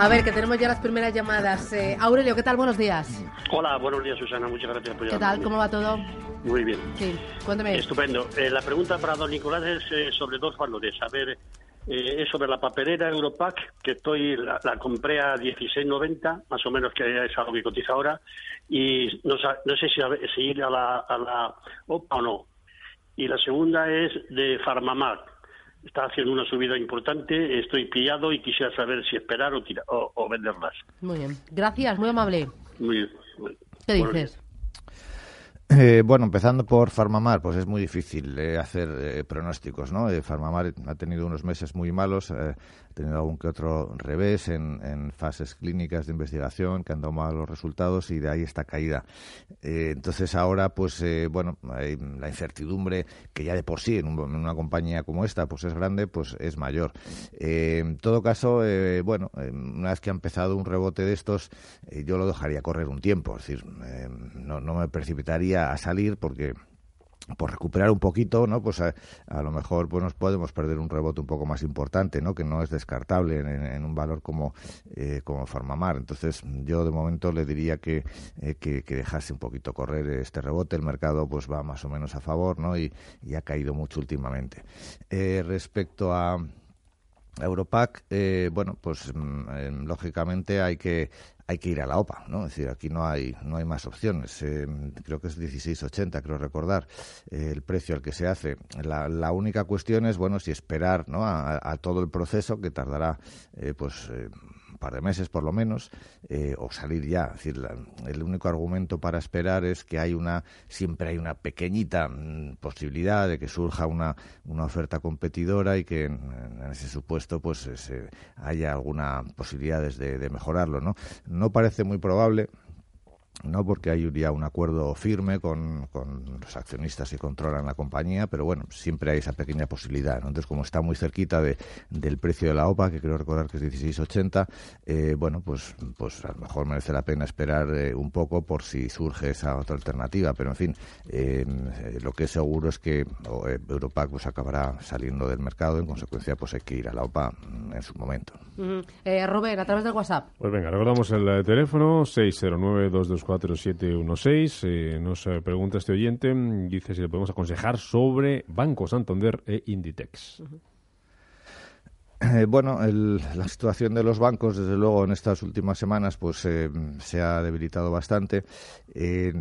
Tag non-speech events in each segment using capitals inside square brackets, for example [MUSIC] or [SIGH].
A ver, que tenemos ya las primeras llamadas. Eh, Aurelio, ¿qué tal? Buenos días. Hola, buenos días, Susana. Muchas gracias por ¿Qué tal? ¿Cómo va todo? Muy bien. Sí, cuéntame. Estupendo. Eh, la pregunta para don Nicolás es eh, sobre dos valores. A ver, es sobre la papelera Europack, que estoy la, la compré a 16.90, más o menos, que es algo que cotiza ahora, y no, no sé si, a si ir a la, a la OPA o no. Y la segunda es de Farmamar. Está haciendo una subida importante, estoy pillado y quisiera saber si esperar o, tira- o, o venderlas. Muy bien. Gracias, muy amable. Muy bien. ¿Qué dices? Eh, bueno, empezando por Farmamar, pues es muy difícil eh, hacer eh, pronósticos, ¿no? Eh, Farmamar ha tenido unos meses muy malos, eh, ha tenido algún que otro revés en, fases clínicas de investigación que han dado malos resultados y de ahí esta caída. Entonces ahora, pues bueno, la incertidumbre que ya de por sí en, un- en una compañía como esta, pues es grande, pues es mayor. En todo caso, bueno, una vez que ha empezado un rebote de estos, yo lo dejaría correr un tiempo, es decir, no, no me precipitaría a salir porque por recuperar un poquito, ¿no? Pues a, lo mejor pues nos podemos perder un rebote un poco más importante, ¿no? Que no es descartable en, un valor como eh, como Farmamar. Entonces yo de momento le diría que, eh, que que dejase un poquito correr este rebote. El mercado pues va más o menos a favor, ¿no? Y, y ha caído mucho últimamente. Eh, respecto a Europac, eh, bueno, pues mm, eh, lógicamente hay que hay que ir a la OPA, ¿no? Es decir, aquí no hay no hay más opciones. Eh, creo que es 16.80, creo recordar, eh, el precio al que se hace. La, la única cuestión es, bueno, si esperar, ¿no? A, todo el proceso que tardará, eh, pues. Par de meses por lo menos, eh, o salir ya. Decir, el único argumento para esperar es que hay una, siempre hay una pequeñita mm, posibilidad de que surja una, una oferta competidora y que en, en ese supuesto pues eh, se- haya alguna posibilidad de, de mejorarlo. ¿no? no parece muy probable no porque hay ya un acuerdo firme con, con, los accionistas que controlan la compañía, pero bueno, siempre hay esa pequeña posibilidad. Entonces, como está muy cerquita de, del precio de la OPA, que creo recordar que es 16,80, eh, bueno, pues, pues a lo mejor merece la pena esperar eh, un poco por si surge esa otra alternativa. Pero, en fin, eh, lo que es seguro es que eh, Europac pues, acabará saliendo del mercado. En consecuencia, pues hay que ir a la OPA mm, en su momento. Uh. Eh, Robert, a través del WhatsApp. Pues venga, recordamos el teléfono 609 224 64716. Eh, nos eh, pregunta este oyente, mm, dice si le podemos aconsejar sobre Banco Santander e Inditex. Eh, bueno, el- la situación de los bancos, desde luego, en estas últimas semanas, pues eh, se ha debilitado bastante. Eh,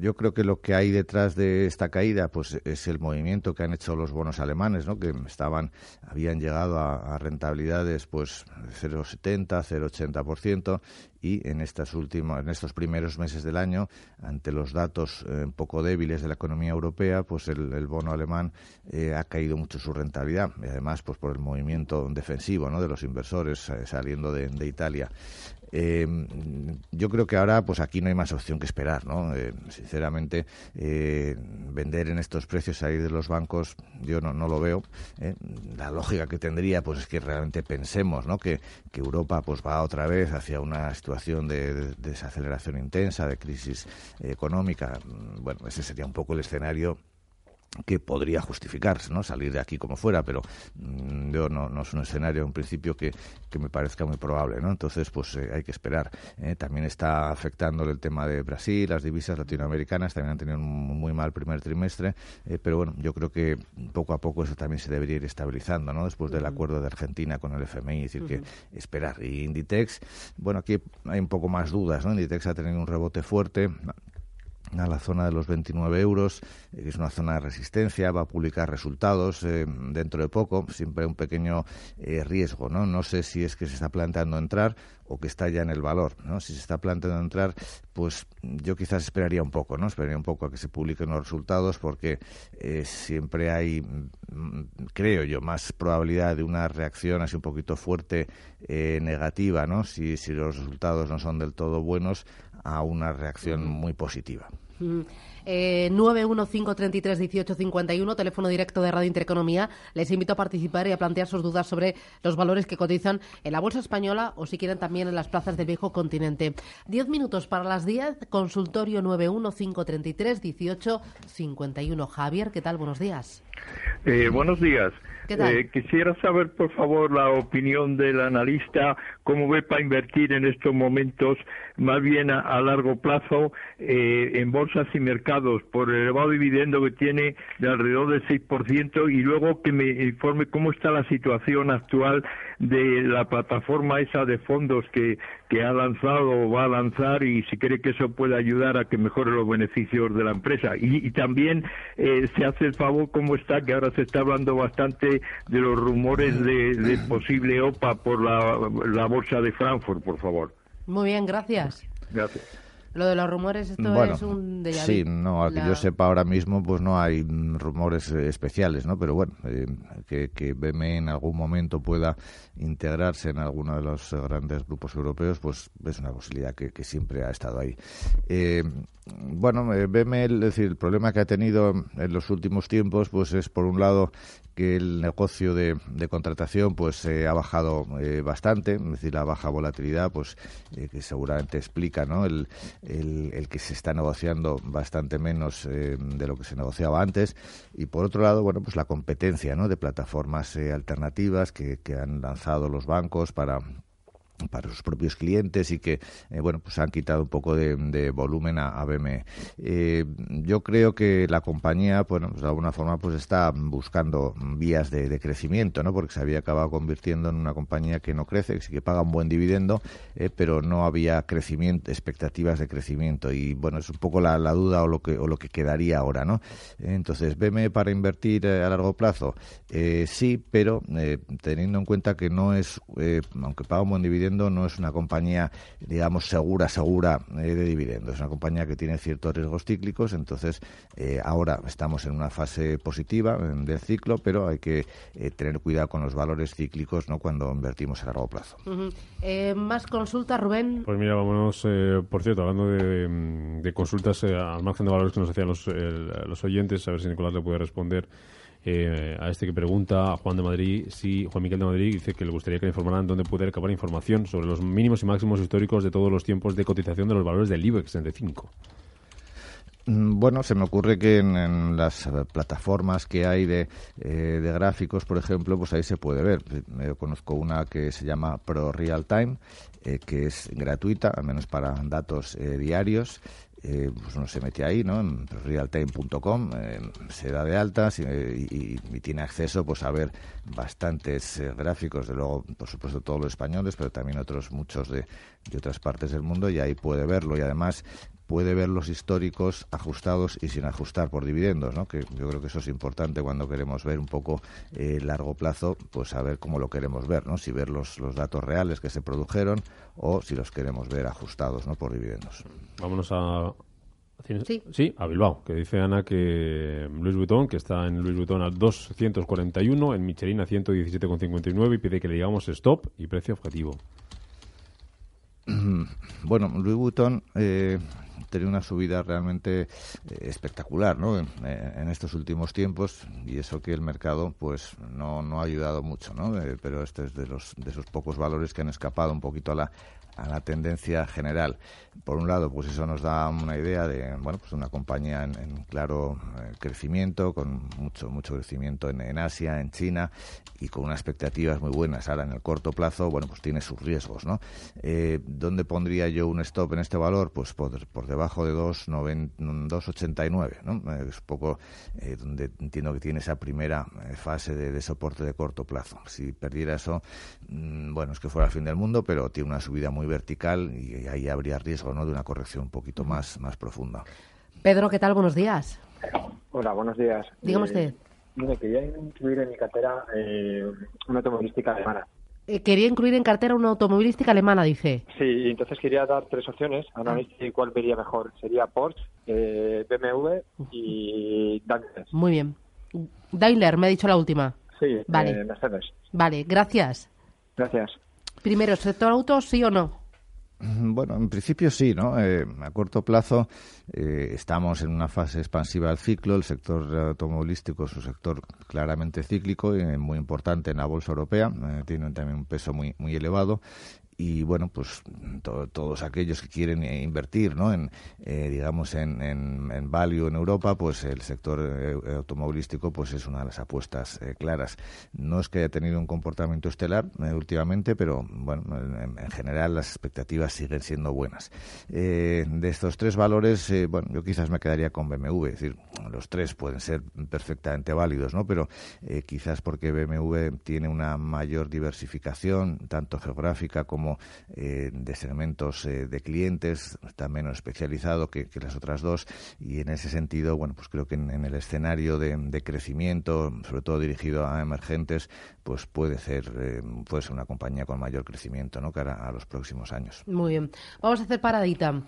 yo creo que lo que hay detrás de esta caída, pues es el movimiento que han hecho los bonos alemanes, ¿no? Que estaban, habían llegado a, rentabilidades, pues 0,70, 0,80 y en estas últimas, en estos primeros meses del año, ante los datos eh, un poco débiles de la economía europea, pues el, bono alemán ha caído mucho su rentabilidad y además, pues por el movimiento defensivo, ¿no? De los inversores eh, saliendo de, Italia. Eh, yo creo que ahora, pues aquí no hay más opción que esperar, ¿no? Eh, sinceramente, eh, vender en estos precios, salir de los bancos, yo no, lo veo. La lógica que tendría, pues es que realmente pensemos, ¿no? Que, que Europa, pues va otra vez hacia una situación de, de desaceleración intensa, de crisis económica. Bueno, ese sería un poco el escenario que podría justificarse, ¿no? Salir de aquí como fuera, pero mm, yo no, no es un escenario en principio que, que me parezca muy probable, ¿no? Entonces, pues eh, hay que esperar. ¿eh? También está afectando el tema de Brasil, las divisas latinoamericanas también han tenido un muy mal primer trimestre, eh, pero bueno, yo creo que poco a poco eso también se debería ir estabilizando, ¿no? Después del acuerdo de Argentina con el FMI, es decir, que esperar. Y Inditex, bueno, aquí hay un poco más dudas, ¿no? Inditex ha tenido un rebote fuerte, a la zona de los 29 euros, eh, que es una zona de resistencia, va a publicar resultados eh, dentro de poco, siempre un pequeño eh, riesgo, ¿no? No sé si es que se está planteando entrar o que está ya en el valor, ¿no? Si se está planteando entrar, pues yo quizás esperaría un poco, ¿no? Esperaría un poco a que se publiquen los resultados porque siempre hay, mm, creo yo, más probabilidad de una reacción así un poquito fuerte negativa, ¿no? Si, si los resultados no son del todo buenos a una reacción muy positiva. Eh, 915331851, teléfono directo de Radio Intereconomía. Les invito a participar y a plantear sus dudas sobre los valores que cotizan en la bolsa española o si quieren también en las plazas del viejo continente. Diez minutos para las diez, consultorio 915331851. Javier, ¿qué tal? Buenos días. Eh, buenos días. Eh, quisiera saber, por favor, la opinión del analista, cómo ve para invertir en estos momentos, más bien a, largo plazo, eh, en bolsas y mercados, por el elevado dividendo que tiene de alrededor del 6%, y luego que me informe cómo está la situación actual de la plataforma esa de fondos que, que ha lanzado o va a lanzar y si cree que eso puede ayudar a que mejore los beneficios de la empresa. Y, también eh, se hace el favor, cómo está, que ahora se está hablando bastante de los rumores de, posible OPA por la, la bolsa de Frankfurt, por favor. Muy bien, gracias. Gracias. Lo de los rumores, esto es un déjà Sí, no, a que yo sepa ahora mismo, pues no hay rumores eh, especiales, ¿no? Pero bueno, eh, que, que BME en algún momento pueda integrarse en alguno de los grandes grupos europeos, pues es una posibilidad que, siempre ha estado ahí. Eh, bueno, BME, es decir, el problema que ha tenido en los últimos tiempos, pues es por un lado que el negocio de, contratación pues ha bajado eh, bastante, es decir, la baja volatilidad, pues eh, que seguramente explica ¿no? el, el, que se está negociando bastante menos eh, de lo que se negociaba antes. Y por otro lado, bueno, pues la competencia ¿no? de plataformas alternativas que, que han lanzado los bancos para para sus propios clientes y que eh, bueno pues han quitado un poco de, volumen a, BME. Eh, yo creo que la compañía bueno pues de alguna forma pues está buscando vías de, crecimiento no porque se había acabado convirtiendo en una compañía que no crece que sí que paga un buen dividendo eh, pero no había crecimiento expectativas de crecimiento. Y bueno es un poco la, duda o lo que o lo que quedaría ahora no entonces BME para invertir a largo plazo sí pero teniendo en cuenta que no es aunque paga un buen dividendo no es una compañía, digamos, segura, segura eh, de dividendos. Es una compañía que tiene ciertos riesgos cíclicos, entonces eh, ahora estamos en una fase positiva del ciclo, pero hay que eh, tener cuidado con los valores cíclicos no cuando invertimos a largo plazo. ¿Más consultas, Rubén? Pues mira, vámonos, por cierto, hablando de, consultas al margen de valores que nos hacían los, los oyentes, a ver si Nicolás le puede responder. Eh, a este que pregunta, a Juan de Madrid, si Juan Miguel de Madrid dice que le gustaría que le informaran dónde puede recabar información sobre los mínimos y máximos históricos de todos los tiempos de cotización de los valores del IBEX 35. Mm, bueno, se me ocurre que en, las plataformas que hay de, eh, de, gráficos, por ejemplo, pues ahí se puede ver. Yo conozco una que se llama Pro Real Time, eh, que es gratuita, al menos para datos diarios, eh, pues uno se mete ahí, ¿no? En realtime.com, eh, se da de alta y, tiene acceso pues a ver bastantes eh, gráficos, de luego, por supuesto, todos los españoles, pero también otros muchos de, de otras partes del mundo y ahí puede verlo y además puede ver los históricos ajustados y sin ajustar por dividendos, ¿no? que yo creo que eso es importante cuando queremos ver un poco eh, largo plazo, pues saber cómo lo queremos ver, ¿no? si ver los, los datos reales que se produjeron o si los queremos ver ajustados ¿no? por dividendos. Vámonos a... Sí. sí, a Bilbao, que dice Ana que Luis Vuitton, que está en Luis Vuitton a 241, en Michelin a 117,59 y pide que le digamos stop y precio objetivo. [CLEARS THROAT] Bueno, Louis Vuitton eh, tenido una subida realmente eh, espectacular ¿no? Eh, en, estos últimos tiempos y eso que el mercado pues no, no ha ayudado mucho, ¿no? Eh, pero este es de, los, de esos pocos valores que han escapado un poquito a la, a la tendencia general. Por un lado, pues eso nos da una idea de, bueno, pues una compañía en, claro eh, crecimiento, con mucho mucho crecimiento en, Asia, en China y con unas expectativas muy buenas. Ahora, en el corto plazo, bueno, pues tiene sus riesgos, ¿no? Eh, ¿Dónde pondría yo un stop en este valor? Pues por, por debajo de 2,89, ¿no? Es un poco eh, donde entiendo que tiene esa primera fase de, de, soporte de corto plazo. Si perdiera eso, mm, bueno, es que fuera el fin del mundo, pero tiene una subida muy vertical y ahí habría riesgo ¿no? de una corrección un poquito más, más profunda. Pedro, ¿qué tal? Buenos días. Hola, buenos días. Dígame eh, usted. Mire, quería incluir en mi cartera eh, una automovilística alemana. Eh, quería incluir en cartera una automovilística alemana, dice. Sí, entonces quería dar tres opciones. Ahora sé cuál vería mejor. Sería Porsche, eh, BMW y Daimler. Muy bien. Daimler, me ha dicho la última. Sí, vale. Mercedes. Vale, gracias. Gracias. Primero, ¿sector auto, sí o no? Bueno, en principio sí, ¿no? Eh, a corto plazo eh, estamos en una fase expansiva del ciclo. El sector automovilístico es un sector claramente cíclico y muy importante en la bolsa europea. Eh, tiene también un peso muy, muy elevado y bueno pues todos aquellos que quieren invertir no en eh, digamos en, en, value en Europa pues el sector eh, automovilístico pues es una de las apuestas eh, claras. No es que haya tenido un comportamiento estelar últimamente pero bueno en, general las expectativas siguen siendo buenas. De estos tres valores bueno yo quizás me quedaría con BMW es decir los tres pueden ser perfectamente válidos no pero quizás porque BMW tiene una mayor diversificación tanto geográfica como eh, de segmentos eh, de clientes, está menos especializado que, las otras dos y en ese sentido, bueno, pues creo que en, el escenario de, crecimiento, sobre todo dirigido a emergentes, pues puede ser, eh, puede ser una compañía con mayor crecimiento, ¿no? Cara a los próximos años. Muy bien. Vamos a hacer paradita.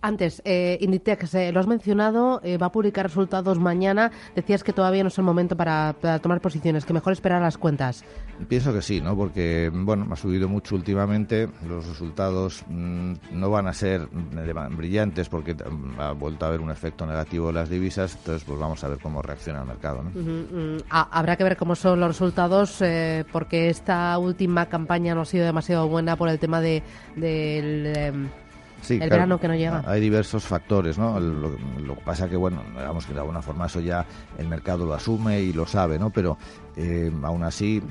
antes, Inditex, lo has mencionado, va a publicar resultados mañana. Decías que todavía no es el momento para, para tomar posiciones, que mejor esperar las cuentas. Pienso que sí, ¿no? Porque, bueno, ha subido mucho últimamente. Los resultados mm, no van a ser brillantes porque mm, ha vuelto a haber un efecto negativo en las divisas. Entonces, pues vamos a ver cómo reacciona el mercado, ¿no? Habrá que ver cómo son los resultados eh, porque esta última campaña no ha sido demasiado buena por el tema de, del... Em, el verano que no llega. Hay diversos factores, ¿no? Lo, que pasa que, bueno, digamos que de alguna forma eso ya el mercado lo asume y lo sabe, ¿no? Pero eh, aún así,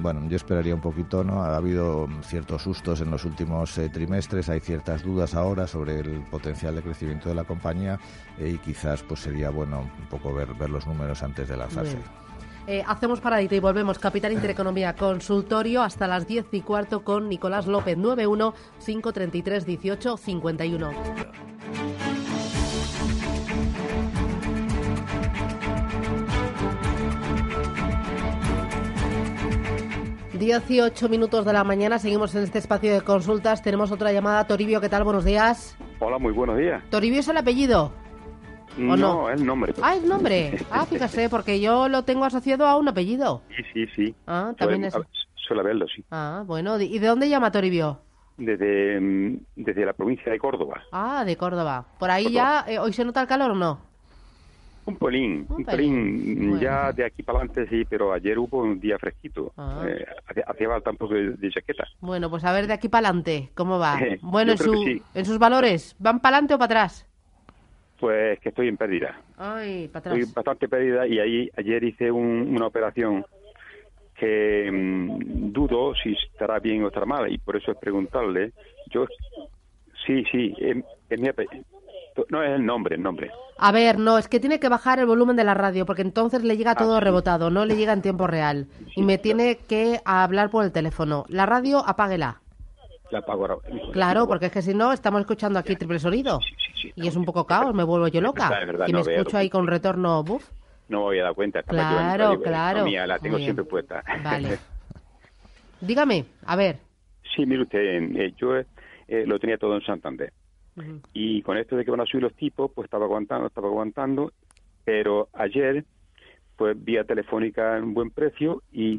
bueno, yo esperaría un poquito, ¿no? Ha habido ciertos sustos en los últimos eh, trimestres, hay ciertas dudas ahora sobre el potencial de crecimiento de la compañía eh, y quizás pues sería bueno un poco ver, ver los números antes de lanzarse. Eh, hacemos paradita y volvemos. Capital Intereconomía Consultorio hasta las 10 y cuarto con Nicolás López 91 533 18 51. Dieciocho minutos de la mañana, seguimos en este espacio de consultas. Tenemos otra llamada. Toribio, ¿qué tal? Buenos días. Hola, muy buenos días. ¿Toribio es el apellido? No, no, el nombre. Ah, el nombre. Ah, fíjese, porque yo lo tengo asociado a un apellido. Sí, sí, sí. Ah, también es. Suele haberlo, sí. Ah, bueno. ¿Y de dónde llama Toribio? Desde, mm, desde la provincia de Córdoba. Ah, de Córdoba. ¿Por ahí ya eh, hoy se nota el calor o no? Un pelín, un, pelín. Ya de aquí para adelante sí, pero ayer hubo un día fresquito. Ah. Eh, hacía falta un poco de, de, chaqueta. Bueno, pues a ver de aquí para adelante, ¿cómo va? [LAUGHS] bueno, en, su, en sus valores, ¿van para adelante o para atrás? Pues que estoy en pérdida. Ay, para atrás. Estoy bastante perdida y ahí ayer hice una operación que mm, dudo si estará bien o estará mal y por eso es preguntarle. Yo sí, sí, es, mi no es el nombre, el nombre. A ver, no, es que tiene que bajar el volumen de la radio porque entonces le llega ah, todo rebotado, no le llega en tiempo real y me tiene que hablar por el teléfono. La radio, apáguela. La apago ahora. Claro, porque es que si no, estamos escuchando aquí triple sonido. y es un poco caos, me vuelvo yo loca. y me escucho ahí con retorno buff. No me voy a dar cuenta. Claro, claro. Mía, la tengo siempre puesta. Vale. [LAUGHS] Dígame, a ver. Sí, mire usted, eh, yo eh, lo tenía todo en Santander. Y con esto de que van a subir los tipos, pues estaba aguantando, estaba aguantando. Pero ayer, pues vía telefónica en un buen precio y,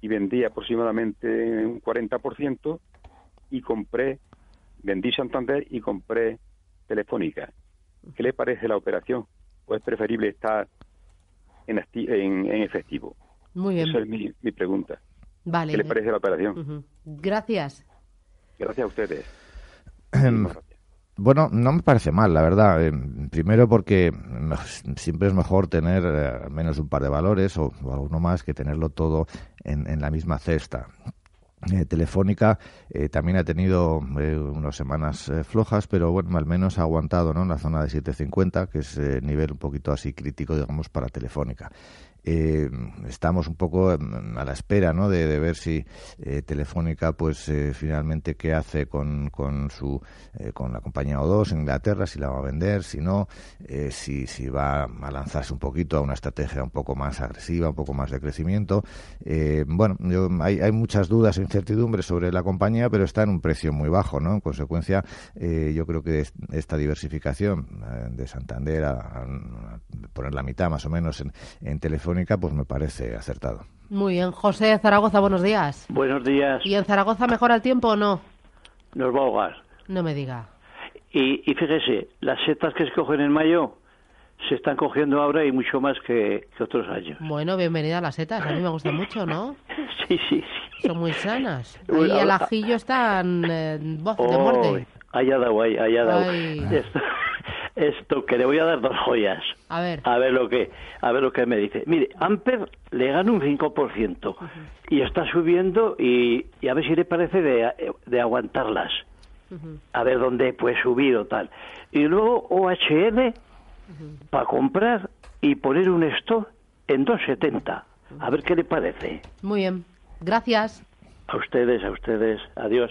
y vendí aproximadamente un 40% y compré, vendí Santander y compré Telefónica. ¿Qué le parece la operación? ¿O es preferible estar en, en, efectivo? Muy bien. Esa es mi, pregunta. Vale. ¿Qué le parece la operación? Gracias. Gracias a ustedes. Em, bueno, no me parece mal, la verdad. Em, primero porque siempre es mejor tener al eh, menos un par de valores o, alguno más que tenerlo todo en, en la misma cesta. Eh, Telefónica eh, también ha tenido eh, unas semanas flojas, pero bueno, al menos ha aguantado ¿no? en la zona de 7.50, que es nivel un poquito así crítico, digamos, para Telefónica eh, estamos un poco mm, a la espera ¿no? de, ver si eh, Telefónica pues eh, finalmente qué hace con, con su eh, con la compañía O2 en Inglaterra si la va a vender si no si, si va a lanzarse un poquito a una estrategia un poco más agresiva un poco más de crecimiento bueno yo, hay, hay muchas dudas e incertidumbres sobre la compañía pero está en un precio muy bajo ¿no? en consecuencia yo creo que esta diversificación de Santander a, poner la mitad más o menos en, en Telefónica pues me parece acertado. Muy bien. José Zaragoza, buenos días. Buenos días. ¿Y en Zaragoza mejora el tiempo o no? Nos va a ahogar. No me diga. Y, y fíjese, las setas que se cogen en mayo se están cogiendo ahora y mucho más que, otros años. Bueno, bienvenida a las setas. A mí me gusta mucho, ¿no? [LAUGHS] sí, sí, sí. Son muy sanas. Y el ajillo está en eh, voz de muerte. Allá dado, allá dado. Esto que le voy a dar dos joyas. A ver. A ver lo que, a ver lo que me dice. Mire, Amper le gana un 5% y está subiendo y, a ver si le parece de, aguantarlas. A ver dónde puede subir o tal. Y luego OHL para comprar y poner un stop en 2.70. A ver qué le parece. Muy bien. Gracias. A ustedes, a ustedes. Adiós.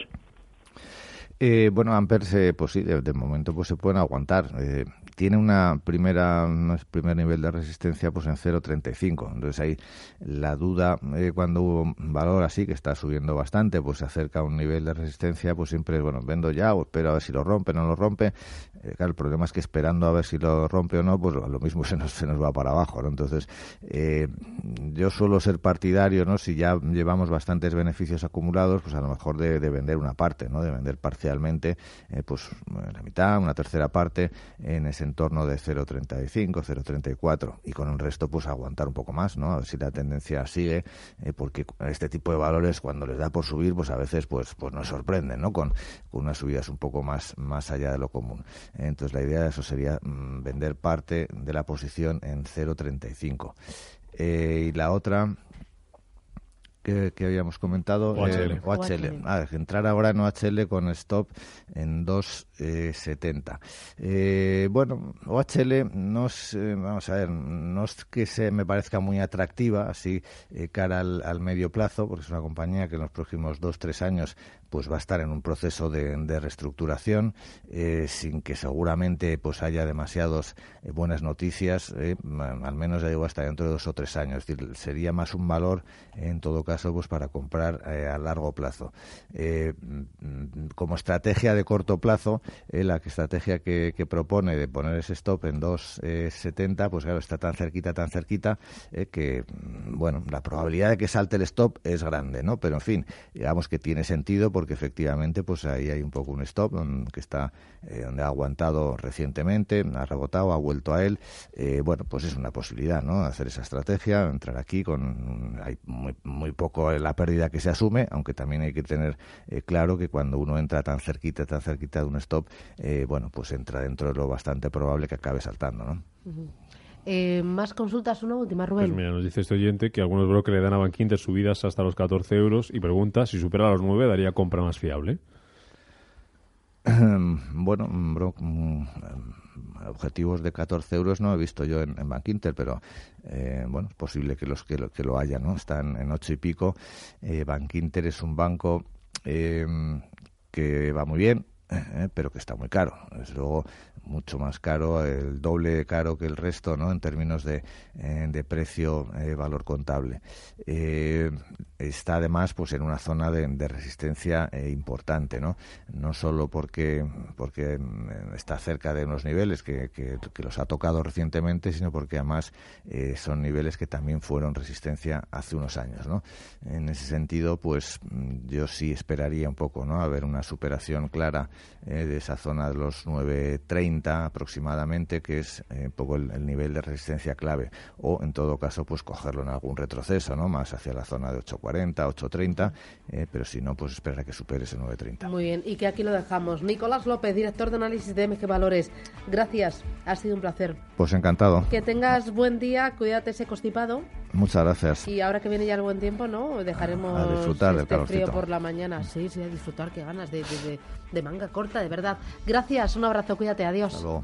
Eh, bueno, Ampers, pues sí, de, momento pues se pueden aguantar. Eh, tiene una primera un primer nivel de resistencia pues en 0.35. Entonces ahí la duda eh, cuando hubo un valor así que está subiendo bastante, pues se acerca a un nivel de resistencia, pues siempre es bueno, vendo ya o espero a ver si lo rompe, no lo rompe. Eh, claro, el problema es que esperando a ver si lo rompe o no, pues lo mismo [LAUGHS] se nos, se nos va para abajo, ¿no? Entonces, eh, yo suelo ser partidario, ¿no? Si ya llevamos bastantes beneficios acumulados, pues a lo mejor de, vender una parte, ¿no? De vender parcialmente, eh, pues la mitad, una tercera parte en ese entorno de 0,35, 0,34 y con el resto, pues aguantar un poco más, ¿no? A ver si la tendencia sigue, porque este tipo de valores, cuando les da por subir, pues a veces, pues, pues nos sorprenden, ¿no? Con, con unas subidas un poco más, más allá de lo común. Entonces la idea de eso sería mm, vender parte de la posición en 0,35. Eh, y la otra que, habíamos comentado, OHL. OHL. Ah, entrar ahora en OHL con stop en 2.70. Eh, bueno, OHL no es, eh, vamos a ver, no es que se me parezca muy atractiva así eh, cara al, al, medio plazo, porque es una compañía que en los próximos dos, tres años pues va a estar en un proceso de, reestructuración eh, sin que seguramente pues haya demasiadas eh, buenas noticias eh, al menos ya digo hasta dentro de dos o tres años es decir sería más un valor en todo caso pues para comprar a largo plazo mm, como estrategia de corto plazo la estrategia que, propone de poner ese stop en 2.70 pues claro está tan cerquita tan cerquita que mm, bueno la probabilidad de que salte el stop es grande no pero en fin digamos que tiene sentido porque efectivamente pues ahí hay un poco un stop que está eh, donde ha aguantado recientemente, ha rebotado, ha vuelto a él. Eh, bueno, pues es una posibilidad, ¿no? Hacer esa estrategia, entrar aquí con hay muy, muy poco la pérdida que se asume, aunque también hay que tener eh, claro que cuando uno entra tan cerquita, tan cerquita de un stop, bueno, pues entra dentro de lo bastante probable que acabe saltando, ¿no? más consultas, una última, Rubén. Pues mira, nos dice este oyente que algunos brokers le dan a Bankinter subidas hasta los 14 euros y pregunta si supera los 9 daría compra más fiable. [CLEARS THROAT] bueno, bro, objetivos de 14 euros no he visto yo en, Bankinter, pero eh, bueno, es posible que los que lo, que lo ¿no? Están en ocho y pico. Eh, Bankinter es un banco eh, que va muy bien, eh, pero que está muy caro. Desde luego, mucho más caro, el doble caro que el resto, ¿no? En términos de, eh, de precio, eh, valor contable. Eh, está además, pues, en una zona de, resistencia importante, ¿no? No solo porque porque mm, está cerca de unos niveles que, que, los ha tocado recientemente, sino porque además son niveles que también fueron resistencia hace unos años, ¿no? En ese sentido, pues, mm, yo sí esperaría un poco, ¿no? A ver una superación clara de esa zona de los 930 aproximadamente, que es eh, un poco el, nivel de resistencia clave, o en todo caso, pues cogerlo en algún retroceso, ¿no? Más hacia la zona de 8.40, 8.30, eh, pero si no, pues esperar a que supere ese 9.30. Muy bien, y que aquí lo dejamos. Nicolás López, director de análisis de MG Valores. Gracias, ha sido un placer. Pues encantado. Que tengas buen día, cuídate ese constipado. Muchas gracias. Y ahora que viene ya el buen tiempo, ¿no? Dejaremos a disfrutar este del frío por la mañana. Sí, sí, a disfrutar, qué ganas de, de, de, manga corta, de verdad. Gracias, un abrazo, cuídate, adiós. Hasta luego.